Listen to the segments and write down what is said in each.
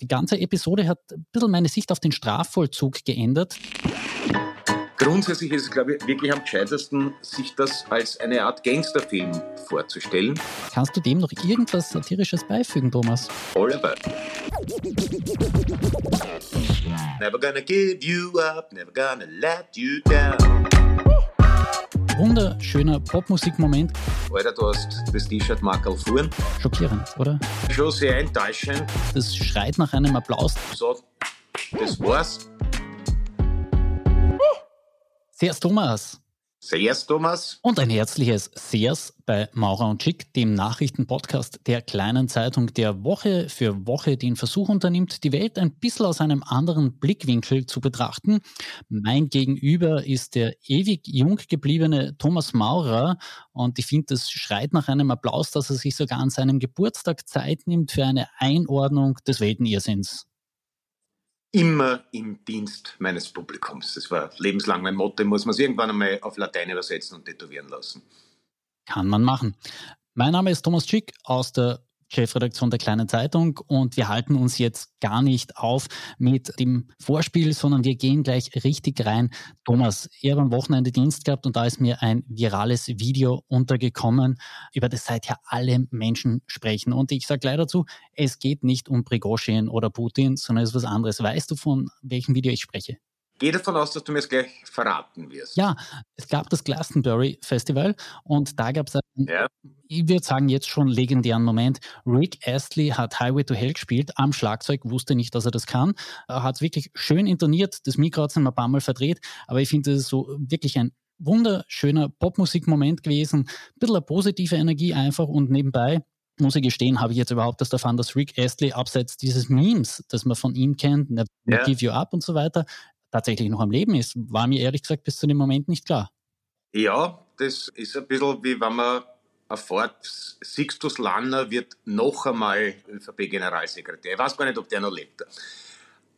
Die ganze Episode hat ein bisschen meine Sicht auf den Strafvollzug geändert. Grundsätzlich ist es, glaube ich, wirklich am gescheitesten, sich das als eine Art Gangsterfilm vorzustellen. Kannst du dem noch irgendwas Satirisches beifügen, Thomas? About. Never gonna give you up, never gonna let you down. Wunderschöner Popmusikmoment. Alter, du hast das T-Shirt Markel fuhren. Schockierend, oder? Schon sehr enttäuschend. Das schreit nach einem Applaus. So, das war's. Servus Thomas. Servus Thomas. Und ein herzliches Sehrs bei Maurer und Schick, dem Nachrichtenpodcast der kleinen Zeitung, der Woche für Woche den Versuch unternimmt, die Welt ein bisschen aus einem anderen Blickwinkel zu betrachten. Mein Gegenüber ist der ewig jung gebliebene Thomas Maurer und ich finde, das schreit nach einem Applaus, dass er sich sogar an seinem Geburtstag Zeit nimmt für eine Einordnung des Weltenirrsinns immer im Dienst meines Publikums. Das war lebenslang mein Motto, muss man es irgendwann einmal auf Latein übersetzen und tätowieren lassen. Kann man machen. Mein Name ist Thomas Schick aus der Chefredaktion der Kleinen Zeitung und wir halten uns jetzt gar nicht auf mit dem Vorspiel, sondern wir gehen gleich richtig rein. Thomas, ich habe am Wochenende Dienst gehabt und da ist mir ein virales Video untergekommen, über das seither alle Menschen sprechen. Und ich sage gleich dazu, es geht nicht um Prigozhin oder Putin, sondern es ist was anderes. Weißt du, von welchem Video ich spreche? Gehe davon aus, dass du mir es gleich verraten wirst. Ja, es gab das Glastonbury Festival und da gab es einen, ja. ich würde sagen, jetzt schon legendären Moment. Rick Astley hat Highway to Hell gespielt am Schlagzeug, wusste nicht, dass er das kann. Er hat es wirklich schön intoniert, das Mikro hat es ein paar Mal verdreht, aber ich finde, das ist so wirklich ein wunderschöner Popmusikmoment gewesen. Ein bisschen eine positive Energie einfach und nebenbei muss ich gestehen, habe ich jetzt überhaupt das erfahren, dass Rick Astley abseits dieses Memes, das man von ihm kennt, ja. Give You Up und so weiter, tatsächlich noch am Leben ist, war mir ehrlich gesagt bis zu dem Moment nicht klar. Ja, das ist ein bisschen wie wenn man erfährt, Sixtus Lanner wird noch einmal ÖVP-Generalsekretär. Ich weiß gar nicht, ob der noch lebt.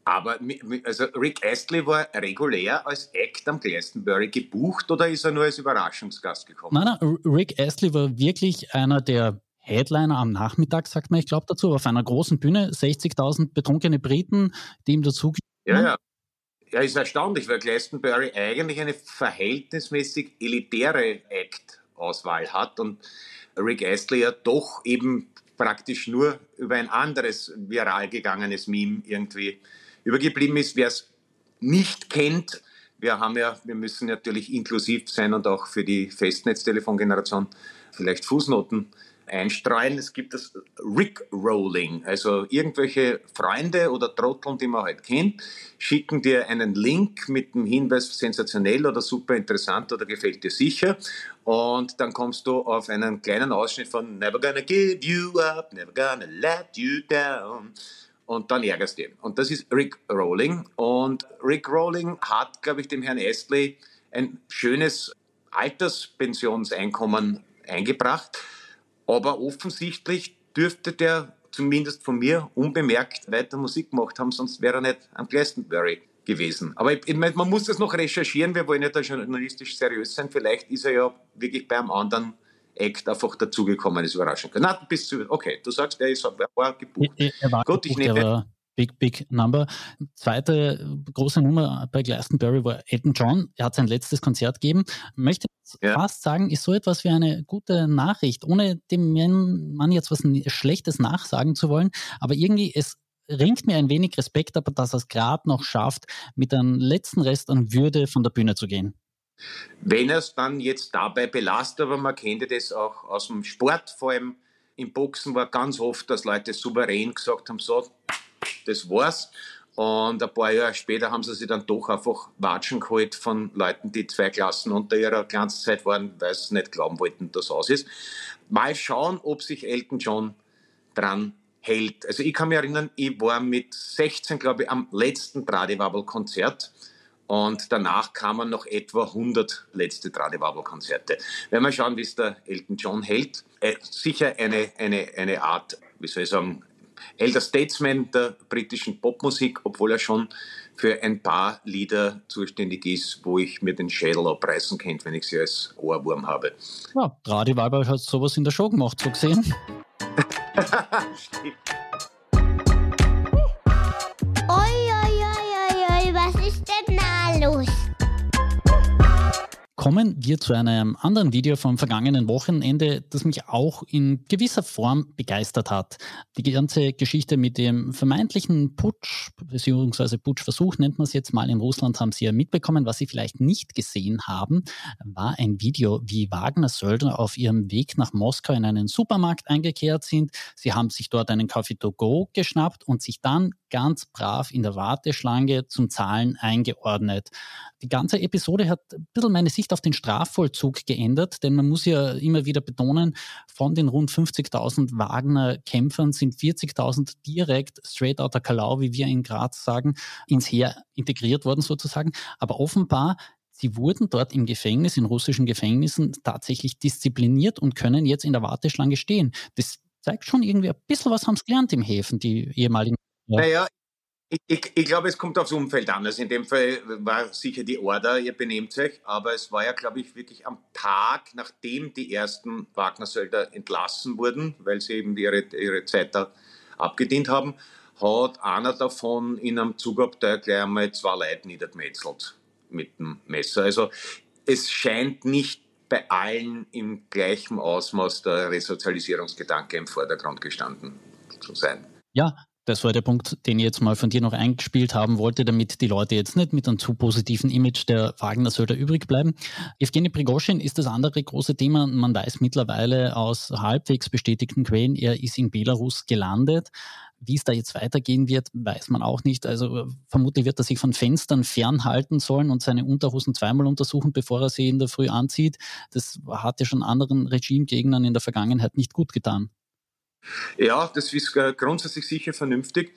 Aber also Rick Astley war regulär als Act am Glastonbury gebucht oder ist er nur als Überraschungsgast gekommen? Nein, nein, Rick Astley war wirklich einer der Headliner am Nachmittag, sagt man, ich glaube dazu, auf einer großen Bühne, 60.000 betrunkene Briten, die ihm dazu ja, ja. Ja, ist erstaunlich, weil Glastonbury eigentlich eine verhältnismäßig elitäre Act-Auswahl hat und Rick Astley ja doch eben praktisch nur über ein anderes viral gegangenes Meme irgendwie übergeblieben ist. Wer es nicht kennt, wir haben ja, wir müssen natürlich inklusiv sein und auch für die Festnetztelefongeneration vielleicht Fußnoten einstreuen. Es gibt das Rickrolling, also irgendwelche Freunde oder Trotteln, die man halt kennt, schicken dir einen Link mit dem Hinweis sensationell oder super interessant oder gefällt dir sicher und dann kommst du auf einen kleinen Ausschnitt von Never gonna give you up, never gonna let you down und dann ärgerst du ihn. Und das ist Rick Rolling. Und Rick Rolling hat, glaube ich, dem Herrn Astley ein schönes Alterspensionseinkommen eingebracht. Aber offensichtlich dürfte der zumindest von mir unbemerkt weiter Musik gemacht haben, sonst wäre er nicht am Glastonbury gewesen. Aber ich, ich meine, man muss das noch recherchieren, wir wollen ja da journalistisch seriös sein. Vielleicht ist er ja wirklich beim anderen Act einfach dazugekommen, ist überraschend. Na, bist du, okay, du sagst, er, ist, er war gebucht. Er war Gut, gebucht, ich nehme, Big, big number. Zweite große Nummer bei Glastonbury war Elton John. Er hat sein letztes Konzert gegeben. Möchte ja. fast sagen, ist so etwas wie eine gute Nachricht, ohne dem Mann jetzt was Schlechtes nachsagen zu wollen. Aber irgendwie, es ringt mir ein wenig Respekt aber dass er es gerade noch schafft, mit einem letzten Rest an Würde von der Bühne zu gehen. Wenn er es dann jetzt dabei belastet, aber man kennt das auch aus dem Sport, vor allem im Boxen war ganz oft, dass Leute souverän gesagt haben, so, das war's. Und ein paar Jahre später haben sie sich dann doch einfach Watschen geholt von Leuten, die zwei Klassen unter ihrer Glanzzeit waren, weil sie nicht glauben wollten, dass aus ist. Mal schauen, ob sich Elton John dran hält. Also ich kann mich erinnern, ich war mit 16, glaube ich, am letzten Tradiwabel-Konzert und danach kamen noch etwa 100 letzte Tradiwabel-Konzerte. Wenn wir schauen, wie es der Elton John hält, äh, sicher eine, eine, eine Art, wie soll ich sagen, Elder Statesman der britischen Popmusik, obwohl er schon für ein paar Lieder zuständig ist, wo ich mir den Schädel abreißen könnte, wenn ich sie als Ohrwurm habe. Ja, Radi Weiber hat sowas in der Show gemacht, so gesehen. Stimmt. Oi, oi, oi, oi, oi, was ist denn da los? Kommen wir zu einem anderen Video vom vergangenen Wochenende, das mich auch in gewisser Form begeistert hat. Die ganze Geschichte mit dem vermeintlichen Putsch, beziehungsweise Putschversuch nennt man es jetzt mal in Russland, haben Sie ja mitbekommen. Was Sie vielleicht nicht gesehen haben, war ein Video, wie Wagner-Söldner auf ihrem Weg nach Moskau in einen Supermarkt eingekehrt sind. Sie haben sich dort einen Coffee to go geschnappt und sich dann ganz brav in der Warteschlange zum Zahlen eingeordnet. Die ganze Episode hat ein bisschen meine Sicht auf den Strafvollzug geändert, denn man muss ja immer wieder betonen, von den rund 50.000 Wagner-Kämpfern sind 40.000 direkt straight out der Kalau, wie wir in Graz sagen, ins Heer integriert worden sozusagen. Aber offenbar Sie wurden dort im Gefängnis, in russischen Gefängnissen, tatsächlich diszipliniert und können jetzt in der Warteschlange stehen. Das zeigt schon irgendwie ein bisschen was haben sie gelernt im Häfen, die ehemaligen ja. Naja, ich, ich, ich, glaube, es kommt aufs Umfeld an. Also in dem Fall war sicher die Order, ihr benehmt euch, aber es war ja, glaube ich, wirklich am Tag, nachdem die ersten Wagner-Söldner entlassen wurden, weil sie eben ihre, ihre Zeit da abgedient haben, hat einer davon in einem Zugabteil gleich einmal zwei Leute niedergemetzelt mit dem Messer. Also es scheint nicht bei allen im gleichen Ausmaß der Resozialisierungsgedanke im Vordergrund gestanden zu sein. Ja, das war der Punkt, den ich jetzt mal von dir noch eingespielt haben wollte, damit die Leute jetzt nicht mit einem zu positiven Image der Wagner-Söldner übrig bleiben. Evgeny Prigoschin ist das andere große Thema. Man weiß mittlerweile aus halbwegs bestätigten Quellen, er ist in Belarus gelandet. Wie es da jetzt weitergehen wird, weiß man auch nicht. Also vermutlich wird er sich von Fenstern fernhalten sollen und seine Unterhosen zweimal untersuchen, bevor er sie in der Früh anzieht. Das hat ja schon anderen Regimegegnern in der Vergangenheit nicht gut getan. Ja, das ist äh, grundsätzlich sicher vernünftig.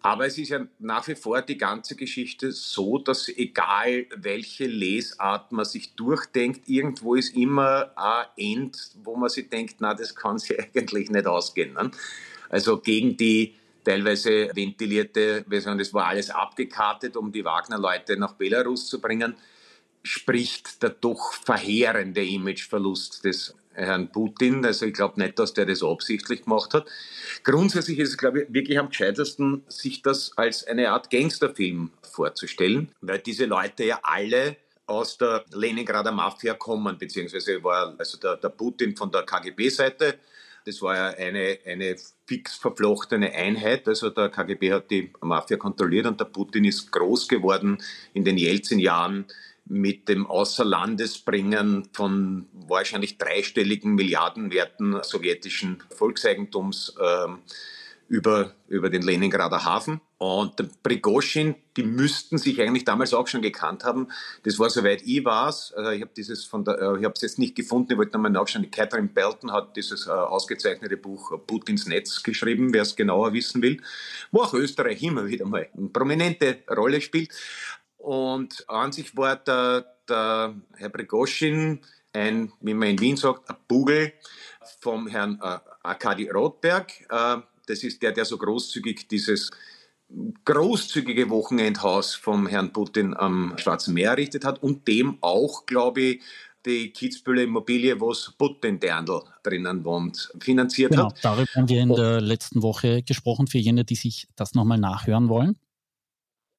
Aber es ist ja nach wie vor die ganze Geschichte so, dass egal welche Lesart man sich durchdenkt, irgendwo ist immer ein End, wo man sich denkt, na, das kann sich eigentlich nicht ausgehen. Ne? Also gegen die teilweise ventilierte Version, das war alles abgekartet, um die Wagner-Leute nach Belarus zu bringen, spricht der doch verheerende Imageverlust des Herrn Putin. Also ich glaube nicht, dass der das absichtlich gemacht hat. Grundsätzlich ist es, glaube ich, wirklich am gescheitesten, sich das als eine Art Gangsterfilm vorzustellen, weil diese Leute ja alle aus der Leningrader Mafia kommen, beziehungsweise war also der, der Putin von der KGB-Seite. Das war ja eine, eine fix verflochtene Einheit. Also der KGB hat die Mafia kontrolliert und der Putin ist groß geworden in den Jelzin-Jahren mit dem Außerlandesbringen von wahrscheinlich dreistelligen Milliardenwerten sowjetischen Volkseigentums äh, über, über den Leningrader Hafen. Und der Prigoschin, die müssten sich eigentlich damals auch schon gekannt haben. Das war soweit ich weiß. Also ich habe dieses von der, äh, ich habe es jetzt nicht gefunden. Ich wollte nochmal nachschauen. Die Catherine Belton hat dieses äh, ausgezeichnete Buch Putins Netz geschrieben, wer es genauer wissen will, wo auch Österreich immer wieder mal eine prominente Rolle spielt. Und an sich war der, der Herr Prigoschin ein, wie man in Wien sagt, ein Bugel vom Herrn äh, Arkadi Rothberg. Äh, das ist der, der so großzügig dieses großzügige Wochenendhaus vom Herrn Putin am Schwarzen Meer errichtet hat und dem auch, glaube ich, die Kitzbühler Immobilie, wo Putin Derndl drinnen wohnt, finanziert genau, hat. Darüber haben wir in der letzten Woche gesprochen, für jene, die sich das nochmal nachhören wollen.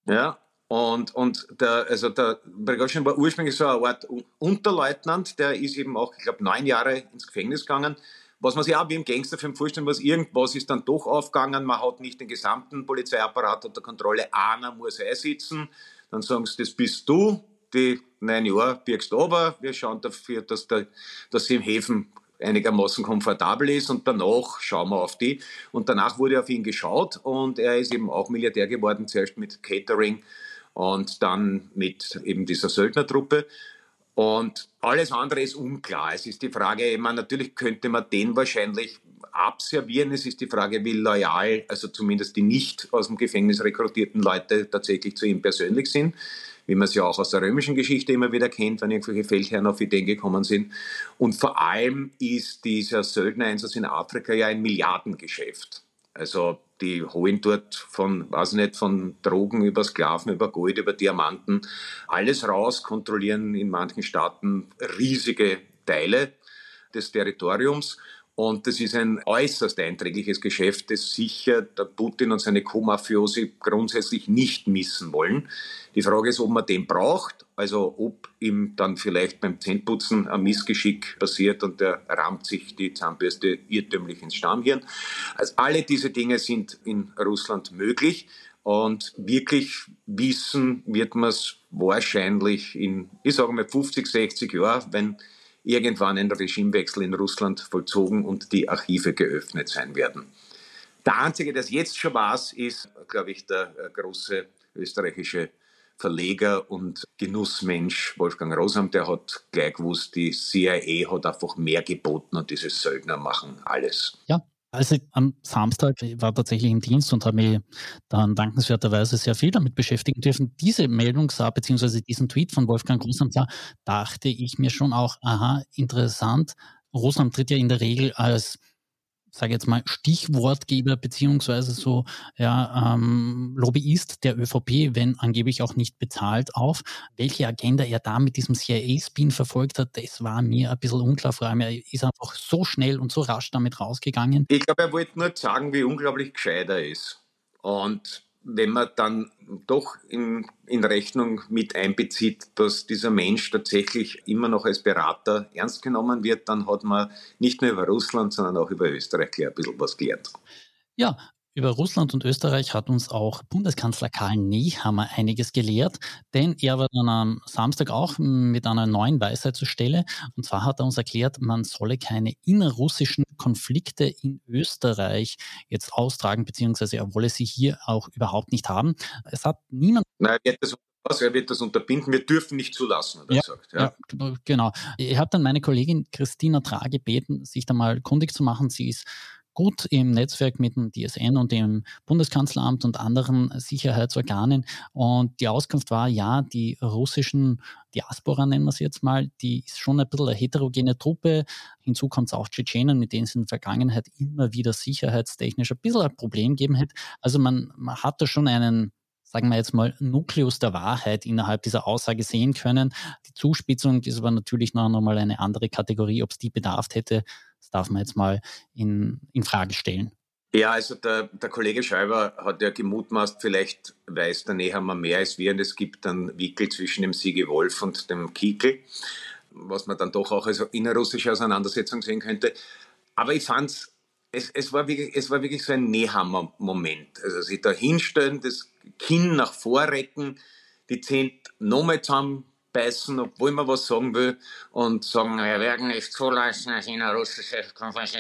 Ja, und, und der, also der Brigoschin war ursprünglich so eine Art Unterleutnant, der ist eben auch, ich glaube, neun Jahre ins Gefängnis gegangen. Was man sich auch wie im Gangsterfilm vorstellen muss, irgendwas ist dann doch aufgegangen, man hat nicht den gesamten Polizeiapparat unter Kontrolle, einer muss einsitzen, dann sagen sie, das bist du, die neun Jahre birgst aber, wir schauen dafür, dass, der, dass sie im Häfen einigermaßen komfortabel ist. Und danach schauen wir auf die. Und danach wurde auf ihn geschaut. Und er ist eben auch Milliardär geworden, zuerst mit Catering und dann mit eben dieser Söldnertruppe. Und alles andere ist unklar. Es ist die Frage, meine, natürlich könnte man den wahrscheinlich abservieren. Es ist die Frage, wie loyal, also zumindest die nicht aus dem Gefängnis rekrutierten Leute tatsächlich zu ihm persönlich sind, wie man es ja auch aus der römischen Geschichte immer wieder kennt, wenn irgendwelche Feldherren auf Ideen gekommen sind. Und vor allem ist dieser Söldnereinsatz in Afrika ja ein Milliardengeschäft. Also die holen dort von, weiß nicht, von Drogen über Sklaven, über Gold, über Diamanten, alles raus, kontrollieren in manchen Staaten riesige Teile des Territoriums. Und das ist ein äußerst einträgliches Geschäft, das sicher der Putin und seine Co-Mafiosi grundsätzlich nicht missen wollen. Die Frage ist, ob man den braucht, also ob ihm dann vielleicht beim Zähneputzen ein Missgeschick passiert und der rammt sich die Zahnbürste irrtümlich ins Stammhirn. Also alle diese Dinge sind in Russland möglich. Und wirklich wissen wird man es wahrscheinlich in, ich sage mal, 50, 60 Jahren, wenn irgendwann ein Regimewechsel in Russland vollzogen und die Archive geöffnet sein werden. Der einzige, der es jetzt schon weiß, ist, glaube ich, der äh, große österreichische Verleger und Genussmensch Wolfgang Rosam, der hat gleich gewusst, die CIA hat einfach mehr geboten und diese Söldner machen alles. Ja, also am Samstag war tatsächlich im Dienst und habe mich dann dankenswerterweise sehr viel damit beschäftigen dürfen. Diese Meldung sah, beziehungsweise diesen Tweet von Wolfgang Grusam sah, dachte ich mir schon auch, aha, interessant. Russland tritt ja in der Regel als sage jetzt mal, Stichwortgeber beziehungsweise so ja, ähm, Lobbyist der ÖVP, wenn angeblich auch nicht bezahlt, auf. Welche Agenda er da mit diesem CIA-Spin verfolgt hat, das war mir ein bisschen unklar. Vor allem, er ist einfach so schnell und so rasch damit rausgegangen. Ich glaube, er wollte nur sagen, wie unglaublich gescheit er ist. Und wenn man dann doch in, in, Rechnung mit einbezieht, dass dieser Mensch tatsächlich immer noch als Berater ernst genommen wird, dann hat man nicht nur über Russland, sondern auch über Österreich ein bisschen was gelernt. Ja, über Russland und Österreich hat uns auch Bundeskanzler Karl Nehammer einiges gelehrt, denn er war dann am Samstag auch mit einer neuen Weisheit zur Stelle. Und zwar hat er uns erklärt, man solle keine innerrussischen Konflikte in Österreich jetzt austragen, beziehungsweise er wolle sie hier auch überhaupt nicht haben. Es hat niemand. Nein, er wird das er wird das unterbinden. Wir dürfen nicht zulassen, hat er ja, gesagt. Ja. ja, genau. Ich habe dann meine Kollegin Christina Tra gebeten, sich da mal kundig zu machen. Sie ist gut im Netzwerk mit dem DSN und dem Bundeskanzleramt und anderen Sicherheitsorganen. Und die Auskunft war, ja, die russischen Diaspora, nennen wir es jetzt mal, die ist schon ein bisschen eine heterogene Truppe. Hinzu kommt es auch Tschetschenen, mit denen es in der Vergangenheit immer wieder sicherheitstechnisch ein bisschen ein Problem gegeben hat. Also man, man hat da schon einen sagen wir jetzt mal, Nukleus der Wahrheit innerhalb dieser Aussage sehen können. Die Zuspitzung ist aber natürlich noch einmal eine andere Kategorie. Ob es die bedarf hätte, das darf man jetzt mal in, in Frage stellen. Ja, also der, der Kollege Schreiber hat ja gemutmaßt, vielleicht weiß der Nehammer mehr als wir und es gibt einen Wickel zwischen dem Siege Wolf und dem Kiekel, was man dann doch auch als innerrussische Auseinandersetzung sehen könnte. Aber ich fand es, es, war wirklich, es war wirklich so ein Nehammer-Moment. Also sich da hinstellen, das Kinn nach vorrecken, die Zähne nochmal zusammen beißen, obwohl man was sagen will und sagen, wir werden nicht zulassen, dass in eine russische Konferenz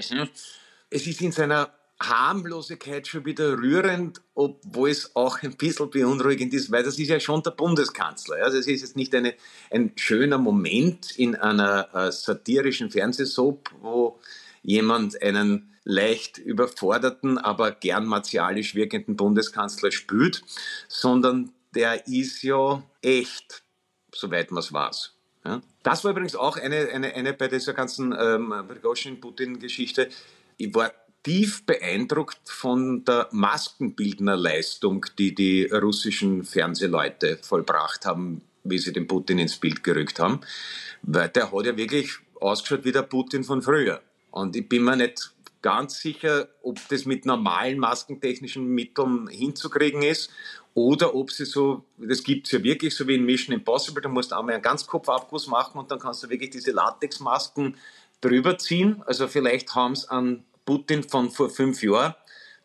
Es ist in seiner Harmlosigkeit schon wieder rührend, obwohl es auch ein bisschen beunruhigend ist, weil das ist ja schon der Bundeskanzler. Also es ist jetzt nicht eine, ein schöner Moment in einer äh, satirischen Fernsehsoap, wo jemand einen leicht überforderten, aber gern martialisch wirkenden Bundeskanzler spült, sondern der ist ja echt soweit man es weiß. Ja? Das war übrigens auch eine, eine, eine bei dieser ganzen ähm, Prigozhin-Putin-Geschichte. Ich war tief beeindruckt von der Maskenbildnerleistung, die die russischen Fernsehleute vollbracht haben, wie sie den Putin ins Bild gerückt haben. Weil der hat ja wirklich ausgeschaut wie der Putin von früher. Und ich bin mir nicht ganz sicher, ob das mit normalen maskentechnischen Mitteln hinzukriegen ist oder ob sie so, das gibt es ja wirklich, so wie in Mission Impossible, da musst du einmal einen Ganzkopfabguss machen und dann kannst du wirklich diese Latexmasken drüber ziehen. Also vielleicht haben es an Putin von vor fünf Jahren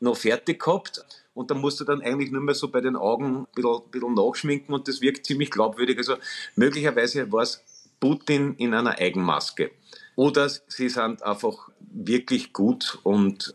noch fertig gehabt. Und dann musst du dann eigentlich nur mehr so bei den Augen ein bisschen, ein bisschen nachschminken und das wirkt ziemlich glaubwürdig. Also möglicherweise war es Putin in einer Eigenmaske. Oder sie sind einfach wirklich gut und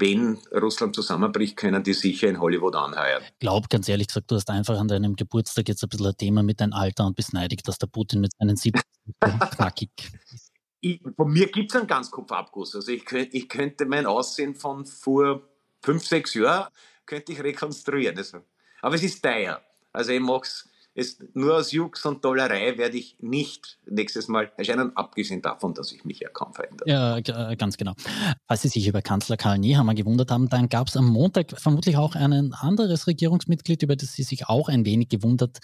wenn Russland zusammenbricht, können die sicher in Hollywood anheuern. Ich glaube, ganz ehrlich gesagt, du hast einfach an deinem Geburtstag jetzt ein bisschen ein Thema mit deinem Alter und bist neidig, dass der Putin mit seinen 70 knackig ist. Ich, von mir gibt es einen Ganzkopfabguss. Also ich, könnt, ich könnte mein Aussehen von vor fünf, sechs Jahren könnte ich rekonstruieren. Also, aber es ist teuer. Also ich mache es es, nur aus Jux und Dollerei werde ich nicht nächstes Mal erscheinen, abgesehen davon, dass ich mich ja kaum verändere. Ja, äh, ganz genau. Falls Sie sich über Kanzler Karl Nehammer gewundert haben, dann gab es am Montag vermutlich auch ein anderes Regierungsmitglied, über das Sie sich auch ein wenig gewundert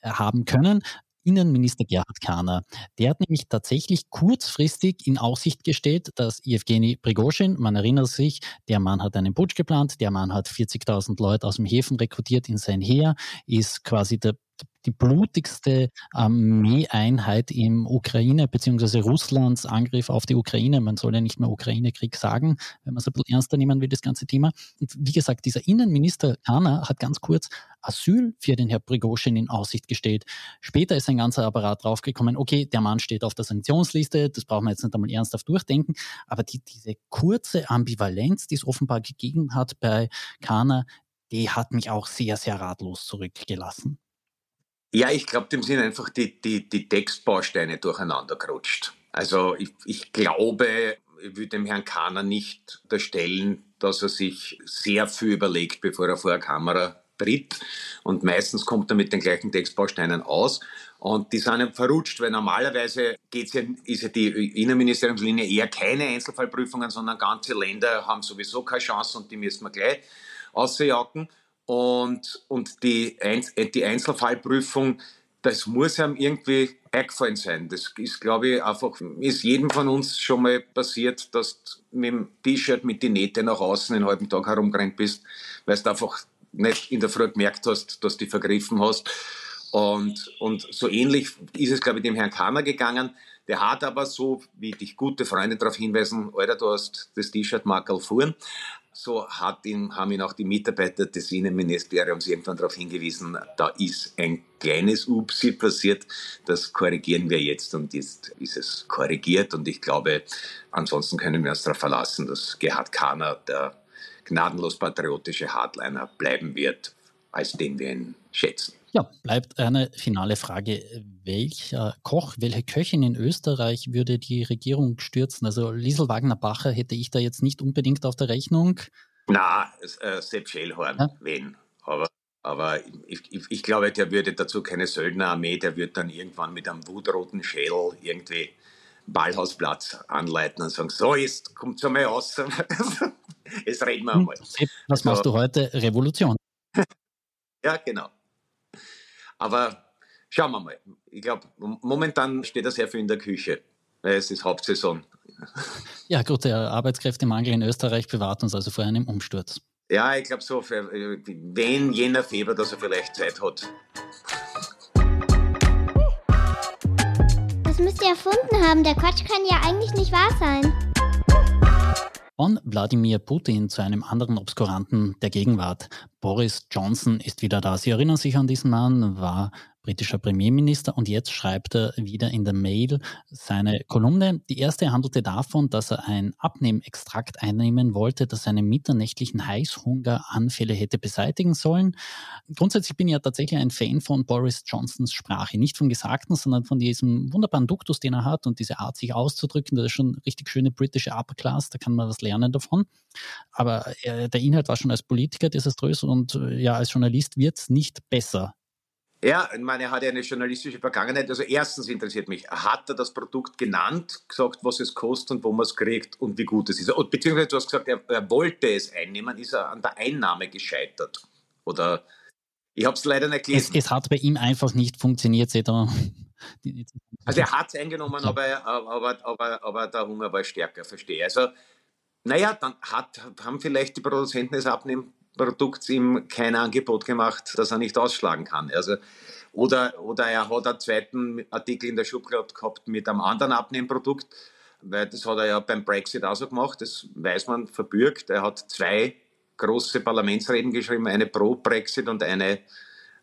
äh, haben können. Innenminister Gerhard Kahner. Der hat nämlich tatsächlich kurzfristig in Aussicht gestellt, dass Evgeny Prigozhin, man erinnert sich, der Mann hat einen Putsch geplant, der Mann hat 40.000 Leute aus dem Häfen rekrutiert in sein Heer, ist quasi der die blutigste Armeeeinheit im Ukraine bzw. Russlands Angriff auf die Ukraine. Man soll ja nicht mehr Ukraine-Krieg sagen, wenn man es ein bisschen ernster nehmen will, das ganze Thema. Und wie gesagt, dieser Innenminister Kana hat ganz kurz Asyl für den Herrn Prigozhin in Aussicht gestellt. Später ist ein ganzer Apparat draufgekommen, okay, der Mann steht auf der Sanktionsliste, das brauchen wir jetzt nicht einmal ernsthaft durchdenken, aber die, diese kurze Ambivalenz, die es offenbar gegeben hat bei Kana, die hat mich auch sehr, sehr ratlos zurückgelassen. Ja, ich glaube, dem sind einfach die, die, die Textbausteine durcheinander gerutscht. Also ich, ich glaube, ich würde dem Herrn Kahner nicht unterstellen, dass er sich sehr viel überlegt, bevor er vor der Kamera tritt. Und meistens kommt er mit den gleichen Textbausteinen aus. Und die sind verrutscht, weil normalerweise geht's ja, ist ja die Innenministeriumslinie eher keine Einzelfallprüfungen, sondern ganze Länder haben sowieso keine Chance und die müssen wir gleich ausjagen. Und, und die, die Einzelfallprüfung, das muss einem irgendwie eingefallen sein. Das ist, glaube ich, einfach, ist jedem von uns schon mal passiert, dass du mit dem T-Shirt mit den Nähten nach außen den halben Tag herumgerannt bist, weil du einfach nicht in der Früh gemerkt hast, dass du dich vergriffen hast. Und, und so ähnlich ist es, glaube ich, dem Herrn Kammer gegangen. Der hat aber so, wie dich gute Freunde darauf hinweisen, Alter, du hast das T-Shirt Markel fuhren so hat ihn, haben ihn auch die Mitarbeiter des Innenministeriums irgendwann darauf hingewiesen, da ist ein kleines Upsi passiert, das korrigieren wir jetzt und ist, ist es korrigiert und ich glaube, ansonsten können wir uns darauf verlassen, dass Gerhard Kahner der gnadenlos patriotische Hardliner bleiben wird, als den wir ihn schätzen. Ja, bleibt eine finale Frage. Welcher Koch, welche Köchin in Österreich würde die Regierung stürzen? Also Liesel Wagner-Bacher hätte ich da jetzt nicht unbedingt auf der Rechnung. Na, äh, Sepp Schellhorn, ja? wen? Aber, aber ich, ich, ich, glaube, der würde dazu keine Söldnerarmee, der wird dann irgendwann mit einem wutroten Schädel irgendwie Ballhausplatz anleiten und sagen, so, jetzt kommt mal raus. jetzt reden wir einmal. Hm, was machst du heute? Revolution. ja, genau. Aber schauen wir mal. Ich glaube, momentan steht er sehr viel in der Küche, es ist Hauptsaison. Ja, gut, der Arbeitskräftemangel in Österreich bewahrt uns also vor einem Umsturz. Ja, ich glaube so, für, wenn jener Februar, dass er vielleicht Zeit hat. Das müsst ihr erfunden haben. Der Quatsch kann ja eigentlich nicht wahr sein. Von Wladimir Putin zu einem anderen Obskuranten der Gegenwart. Boris Johnson ist wieder da. Sie erinnern sich an diesen Mann, war britischer Premierminister und jetzt schreibt er wieder in der Mail seine Kolumne. Die erste handelte davon, dass er ein Abnehmextrakt einnehmen wollte, das seine mitternächtlichen Heißhungeranfälle hätte beseitigen sollen. Grundsätzlich bin ich ja tatsächlich ein Fan von Boris Johnsons Sprache. Nicht vom Gesagten, sondern von diesem wunderbaren Duktus, den er hat und diese Art, sich auszudrücken. Das ist schon richtig schöne britische Upper Class, da kann man was lernen davon. Aber äh, der Inhalt war schon als Politiker desaströs und äh, ja, als Journalist wird es nicht besser. Ja, ich meine, er hat ja eine journalistische Vergangenheit. Also erstens interessiert mich, hat er das Produkt genannt, gesagt, was es kostet und wo man es kriegt und wie gut es ist? Und, beziehungsweise du hast gesagt, er, er wollte es einnehmen, ist er an der Einnahme gescheitert? Oder ich habe es leider nicht gelesen. Es, es, hat bei ihm einfach nicht funktioniert, seht ihr. Also er hat es eingenommen, ja. aber, aber, aber, aber der Hunger war stärker, verstehe. Also, naja, dann hat, haben vielleicht die Produzenten es abnehmen Produkts ihm kein Angebot gemacht, das er nicht ausschlagen kann. Also, oder, oder er hat einen zweiten Artikel in der Schublade gehabt mit einem anderen Abnehmprodukt, weil das hat er ja beim Brexit auch so gemacht, das weiß man verbürgt. Er hat zwei große Parlamentsreden geschrieben, eine pro Brexit und eine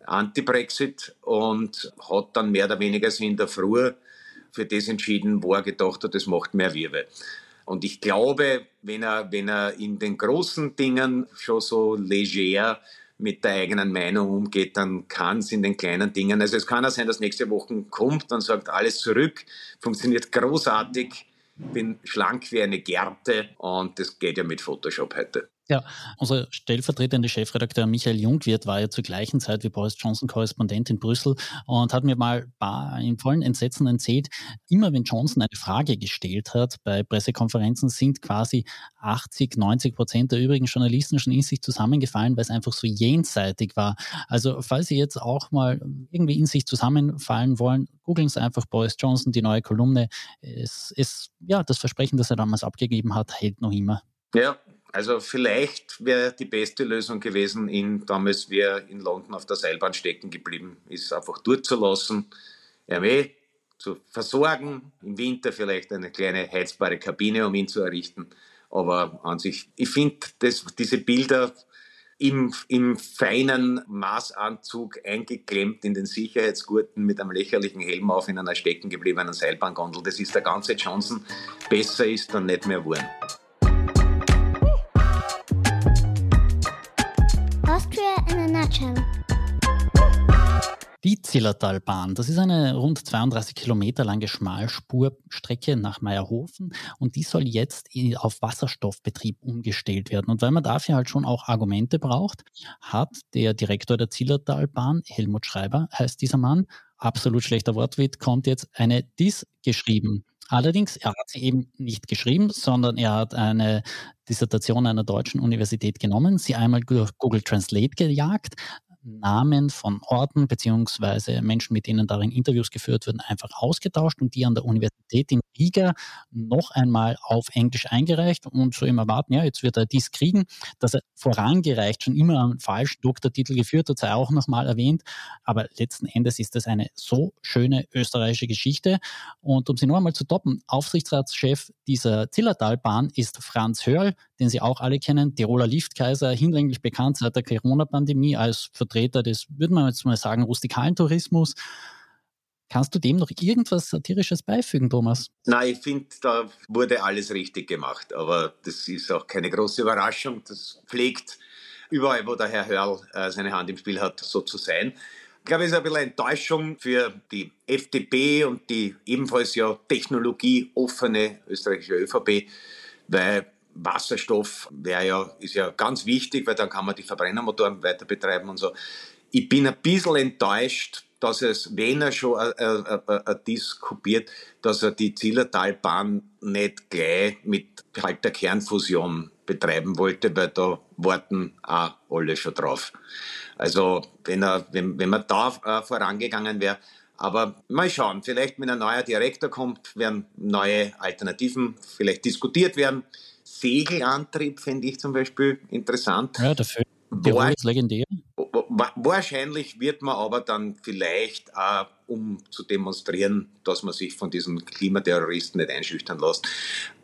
Anti-Brexit und hat dann mehr oder weniger sich in der Früh für das entschieden, wo er gedacht hat, das macht mehr Wirbel. Und ich glaube, wenn er, wenn er in den großen Dingen schon so leger mit der eigenen Meinung umgeht, dann kann es in den kleinen Dingen, also es kann ja sein, dass nächste Woche kommt und sagt alles zurück, funktioniert großartig, bin schlank wie eine Gerte und das geht ja mit Photoshop heute. Ja, unser stellvertretende Chefredakteur Michael Jungwirth war ja zur gleichen Zeit wie Boris Johnson Korrespondent in Brüssel und hat mir mal in vollen Entsetzen erzählt, immer wenn Johnson eine Frage gestellt hat bei Pressekonferenzen, sind quasi 80, 90 Prozent der übrigen Journalisten schon in sich zusammengefallen, weil es einfach so jenseitig war. Also falls Sie jetzt auch mal irgendwie in sich zusammenfallen wollen, googeln Sie einfach Boris Johnson, die neue Kolumne. Es ist, ja, das Versprechen, das er damals abgegeben hat, hält noch immer. Ja, also vielleicht wäre die beste Lösung gewesen, ihn damals, wie er in London auf der Seilbahn stecken geblieben ist, einfach durchzulassen, RME zu versorgen, im Winter vielleicht eine kleine heizbare Kabine, um ihn zu errichten. Aber an sich, ich finde, diese Bilder im, im feinen Maßanzug eingeklemmt in den Sicherheitsgurten mit einem lächerlichen Helm auf in einer stecken gebliebenen Seilbahngondel, das ist der ganze Johnson. Besser ist dann nicht mehr geworden. Die Zillertalbahn, das ist eine rund 32 Kilometer lange Schmalspurstrecke nach Meierhofen und die soll jetzt auf Wasserstoffbetrieb umgestellt werden. Und weil man dafür halt schon auch Argumente braucht, hat der Direktor der Zillertalbahn, Helmut Schreiber heißt dieser Mann, absolut schlechter Wortwitz, kommt jetzt eine Dis geschrieben. Allerdings, er hat sie eben nicht geschrieben, sondern er hat eine Dissertation einer deutschen Universität genommen, sie einmal durch Google Translate gejagt, Namen von Orten beziehungsweise Menschen, mit denen darin Interviews geführt wurden, einfach ausgetauscht und die an der Universität in Riga noch einmal auf Englisch eingereicht und so im Erwarten, ja, jetzt wird er dies kriegen, dass er vorangereicht schon immer einen falschen Doktortitel geführt hat, sei auch nochmal erwähnt, aber letzten Endes ist das eine so schöne österreichische Geschichte. Und um sie noch einmal zu toppen, Aufsichtsratschef dieser Zillertalbahn ist Franz Hörl, den Sie auch alle kennen, Tiroler Liftkaiser, hinlänglich bekannt seit der Corona-Pandemie als Vertreter des, würde man jetzt mal sagen, rustikalen Tourismus. Kannst du dem noch irgendwas Satirisches beifügen, Thomas? Nein, ich finde, da wurde alles richtig gemacht. Aber das ist auch keine große Überraschung. Das pflegt überall, wo der Herr Hörl äh, seine Hand im Spiel hat, so zu sein. Ich glaube, es ist ein bisschen Enttäuschung für die FDP und die ebenfalls ja technologieoffene österreichische ÖVP, weil Wasserstoff wäre ja, ist ja ganz wichtig, weil dann kann man die Verbrennermotoren weiter betreiben und so. Ich bin ein bisschen enttäuscht, dass es, wenn er schon ein Disk kopiert, dass er die Zillertalbahn nicht gleich mit halt der Kernfusion betreiben wollte, weil da warten auch alle schon drauf. Also wenn, er, wenn, wenn man da äh, vorangegangen wäre, aber mal schauen, vielleicht wenn ein neuer Direktor kommt, werden neue Alternativen vielleicht diskutiert werden. Segelantrieb finde ich zum Beispiel interessant. Ja, dafür. Der ist legendär. Wahrscheinlich wird man aber dann vielleicht, auch, um zu demonstrieren, dass man sich von diesen Klimaterroristen nicht einschüchtern lässt,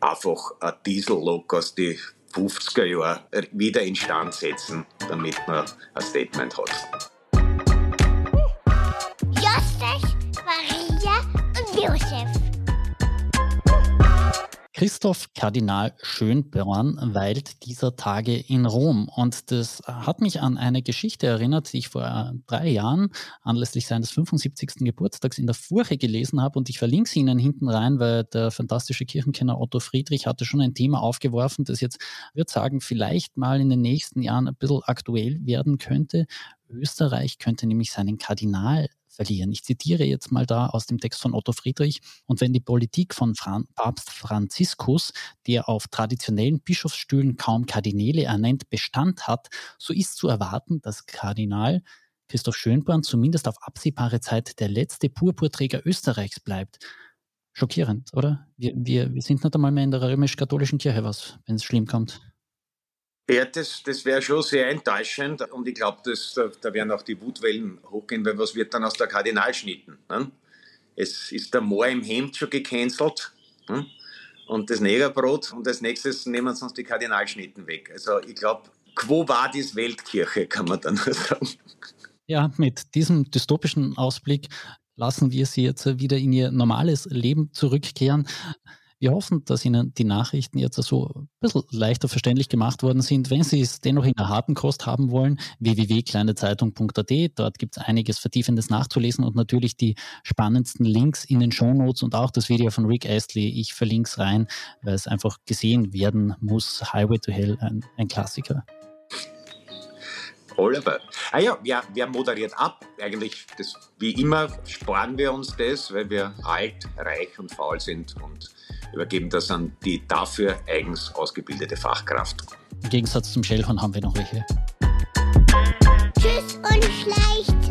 einfach ein Diesellok aus die 50er Jahren wieder instand setzen, damit man ein Statement hat. Josef, Maria und Josef. Christoph Kardinal Schönborn weilt dieser Tage in Rom. Und das hat mich an eine Geschichte erinnert, die ich vor äh, drei Jahren anlässlich seines 75. Geburtstags in der Furche gelesen habe. Und ich verlinke sie Ihnen hinten rein, weil der fantastische Kirchenkenner Otto Friedrich hatte schon ein Thema aufgeworfen, das jetzt, würde sagen, vielleicht mal in den nächsten Jahren ein bisschen aktuell werden könnte. Österreich könnte nämlich seinen Kardinal verlieren. Ich zitiere jetzt mal da aus dem Text von Otto Friedrich. Und wenn die Politik von Fran Papst Franziskus, der auf traditionellen Bischofsstühlen kaum Kardinäle ernennt, Bestand hat, so ist zu erwarten, dass Kardinal Christoph Schönborn zumindest auf absehbare Zeit der letzte Purpurträger Österreichs bleibt. Schockierend, oder? Wir, wir, wir sind nicht einmal mehr in der römisch-katholischen Kirche was, wenn es schlimm kommt. Ja, das, das wäre schon sehr enttäuschend und ich glaube, da, da werden auch die Wutwellen hochgehen, weil was wird dann aus der Kardinalschnitten? Ne? Es ist der Moor im Hemd schon gecancelt ne? und das Negerbrot und als nächstes nehmen sie uns die Kardinalschnitten weg. Also ich glaube, quo vadis Weltkirche, kann man dann sagen. Ja, mit diesem dystopischen Ausblick lassen wir sie jetzt wieder in ihr normales Leben zurückkehren. Wir hoffen, dass Ihnen die Nachrichten jetzt so ein bisschen leichter verständlich gemacht worden sind. Wenn Sie es dennoch in der harten Kost haben wollen, www.kleinezeitung.at. Dort gibt es einiges Vertiefendes nachzulesen und natürlich die spannendsten Links in den Shownotes und auch das Video von Rick Astley. Ich verlinke es rein, weil es einfach gesehen werden muss. Highway to Hell, ein, ein Klassiker. Oliver. Ah ja, wer, wer moderiert ab? Eigentlich, das, wie immer, sparen wir uns das, weil wir alt, reich und faul sind und übergeben das an die dafür eigens ausgebildete Fachkraft. Im Gegensatz zum Schellhorn haben wir noch welche. Tschüss und schleicht.